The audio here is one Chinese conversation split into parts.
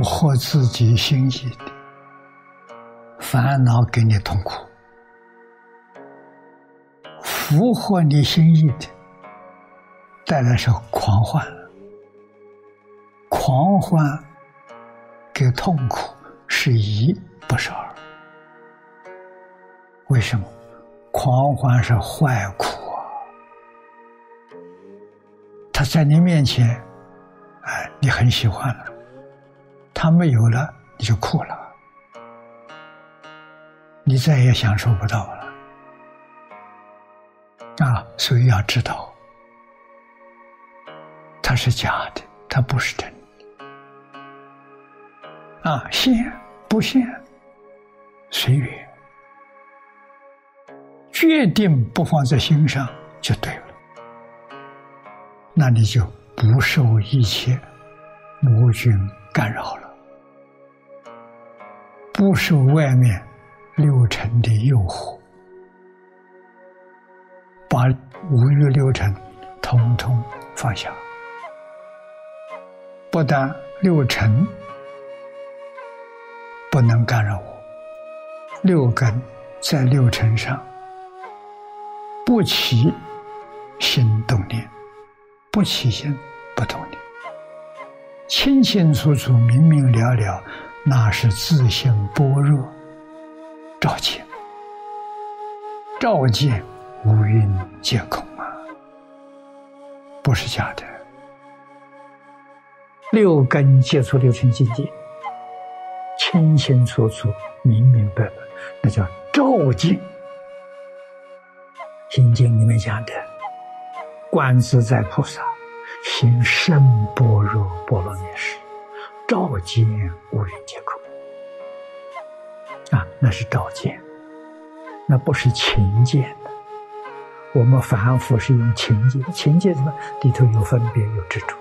不合自己心意的烦恼给你痛苦，符合你心意的带来是狂欢，狂欢给痛苦是一不是二，为什么？狂欢是坏苦啊！他在你面前，哎，你很喜欢了，他没有了，你就哭了，你再也享受不到了啊！所以要知道，它是假的，它不是真的啊！现不现，随缘。决定不放在心上就对了，那你就不受一切魔君干扰了，不受外面六尘的诱惑，把五欲六尘统统放下，不但六尘不能干扰我，六根在六尘上。不起心动念，不起心不动念，清清楚楚、明明了了，那是自性般若照见，照见五蕴皆空啊，不是假的。六根接触六尘境界，清清楚楚、明明白白，那叫照见。《心经》里面讲的，观自在菩萨行深般若波罗蜜时，照见无人皆空。啊，那是照见，那不是情见的。我们凡夫是用情见，情见什么？里头有分别，有执着，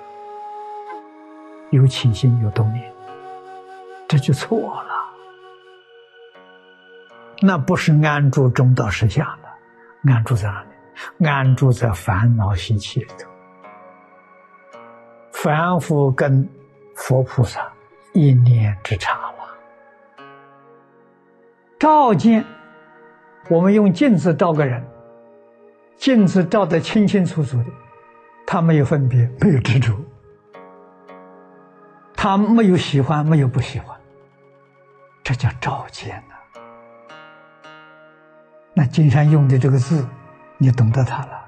有起心，有动念，这就错了。那不是安住中道实相的。安住在哪里？安住在烦恼习气里头。凡夫跟佛菩萨一念之差了。照见，我们用镜子照个人，镜子照得清清楚楚的，他没有分别，没有执着，他没有喜欢，没有不喜欢，这叫照见呐。那经常用的这个字，你懂得它了。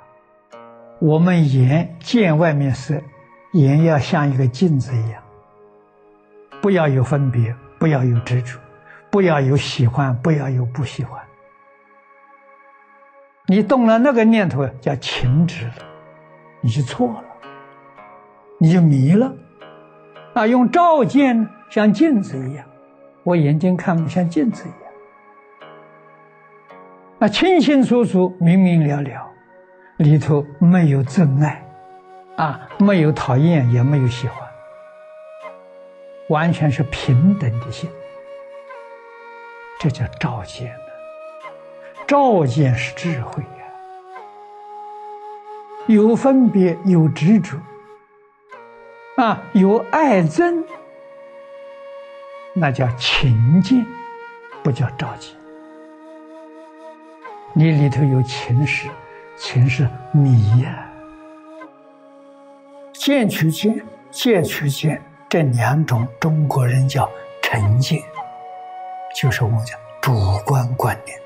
我们眼见外面色，眼要像一个镜子一样，不要有分别，不要有执着，不要有喜欢，不要有不喜欢。你动了那个念头，叫情执了，你就错了，你就迷了。啊，用照见像镜子一样，我眼睛看像镜子一样。那清清楚楚、明明了了，里头没有憎爱，啊，没有讨厌，也没有喜欢，完全是平等的心，这叫照见呢。照见是智慧呀，有分别，有执着，啊，有爱憎，那叫情见，不叫照见。你里头有情识，情是迷呀。见取见，见取见，这两种中国人叫成见，就是我们讲主观观念。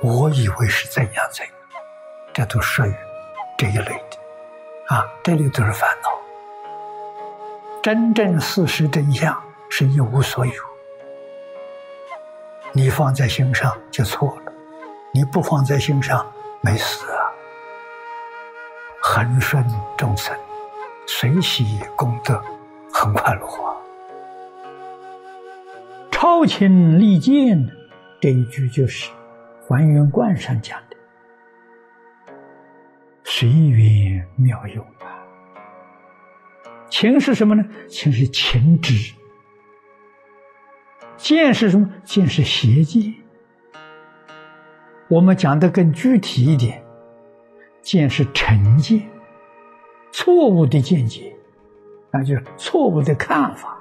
我以为是怎样怎样，这都属于这一类的，啊，这里都是烦恼。真正事实真相是一无所有，你放在心上就错了。你不放在心上，没事啊。恒顺众生，随喜功德，很快乐。超情利剑，这一句就是还原观上讲的，随缘妙用啊。情是什么呢？情是情执，见是什么？见是邪见。我们讲的更具体一点，见是成见，错误的见解，那就是错误的看法，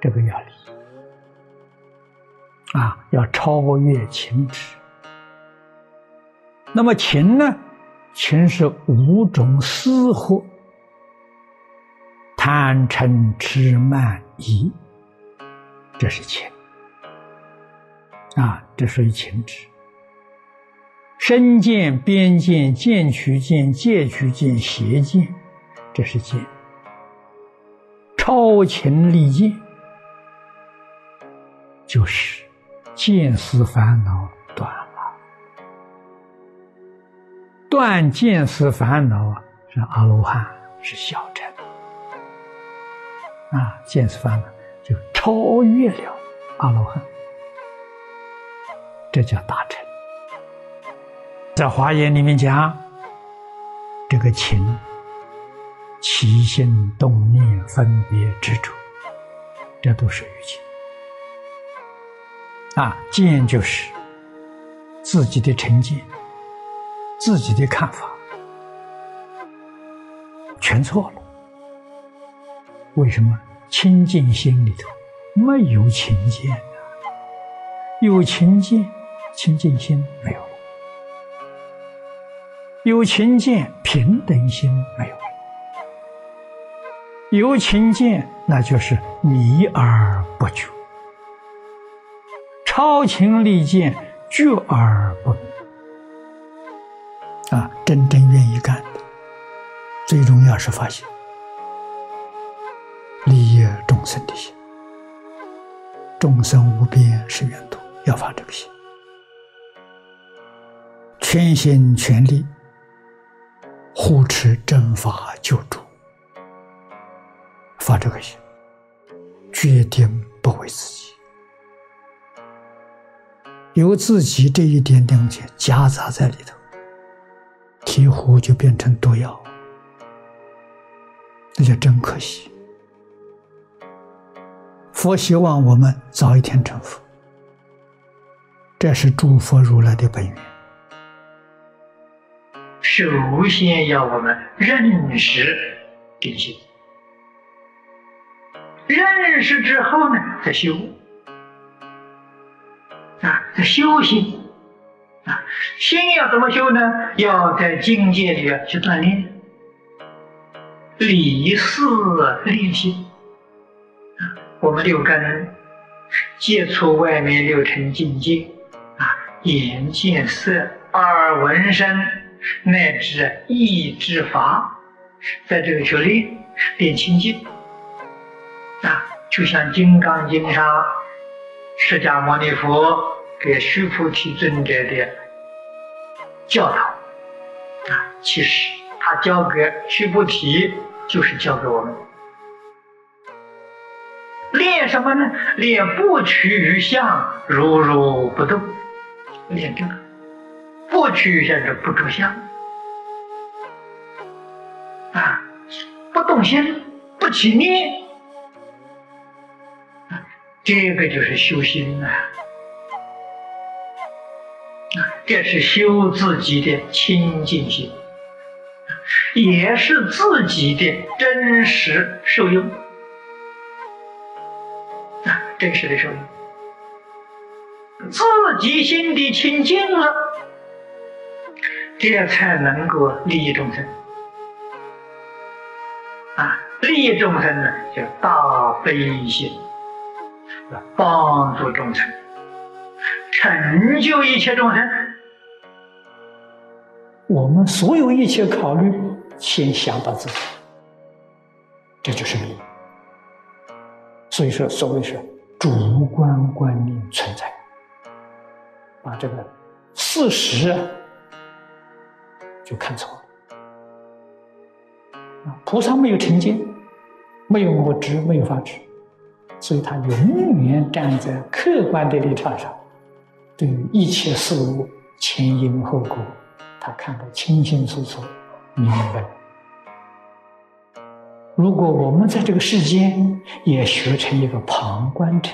这个要离啊，要超越情执。那么情呢？情是五种私货：贪嗔痴慢疑，这是情啊，这属于情执。身见、边见、见取见、戒取见、邪见，这是剑。超情立见，就是见思烦恼断了。断见思烦恼是阿罗汉，是小乘啊。见思烦恼就超越了阿罗汉，这叫大乘。在华严里面讲，这个情。起心动念、分别执着，这都属于见。啊，见就是自己的成见、自己的看法，全错了。为什么清净心里头没有情见呢？有情见，清净心没有了；有情见，平等心没有。有情见，那就是迷而不觉；超情利见，觉而不。啊，真正愿意干的，最重要是发现利益众生的心。众生无边是缘土，要发这个心，全心全力护持正法救助。发这个心，决定不为自己，有自己这一点谅解夹杂在里头，醍醐就变成毒药，那就真可惜。佛希望我们早一天成佛，这是诸佛如来的本源。首先要我们认识定心。认识之后呢，再修啊，再修行啊，心要怎么修呢？要在境界里去锻炼，理事练心啊。我们六根接触外面六尘境界啊，眼见色，耳闻声，乃至意之法，在这个修炼练清净。啊，就像《金刚经》上释迦牟尼佛给须菩提尊者的教导啊，其实他教给须菩提，就是教给我们练什么呢？练不取于相，如如不动，练这个不取于相是不着相啊，不动心，不起念。这个就是修心啊，这是修自己的清净心，也是自己的真实受用。啊，真实的受用，自己心地清净了，这样才能够利益众生。啊，利益众生呢，叫大悲心。帮助众生，成就一切众生。我们所有一切考虑，先想到自己，这就是理。所以说，所谓是主观观念存在，把这个事实就看错了。啊菩萨没有成见，没有我执，没有法执。所以他永远站在客观的立场上，对于一切事物前因后果，他看得清清楚楚、明白。如果我们在这个世间也学成一个旁观者，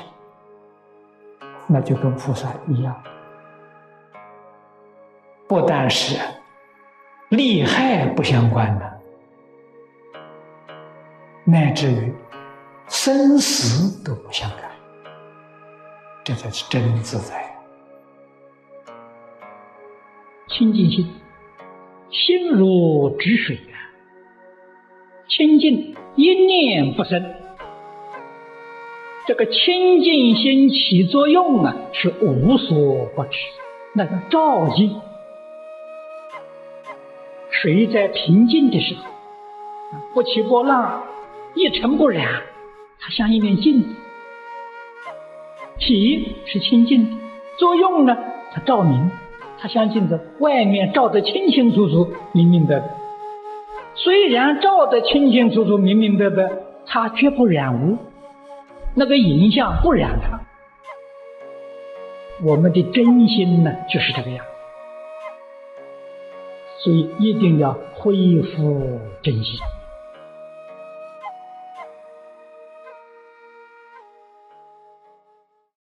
那就跟菩萨一样，不但是利害不相关的，乃至于生死都不相干，这才是真自在。清净心，心如止水呀，清净一念不生。这个清净心起作用啊，是无所不知，那个照见。水在平静的时候，不起波浪，一尘不染，它像一面镜子。体是清净的，作用呢，它照明，它像镜子，外面照得清清楚楚、明明白白。虽然照得清清楚楚、明明白白，它绝不染污。那个影像不染它，我们的真心呢就是这个样，所以一定要恢复真心。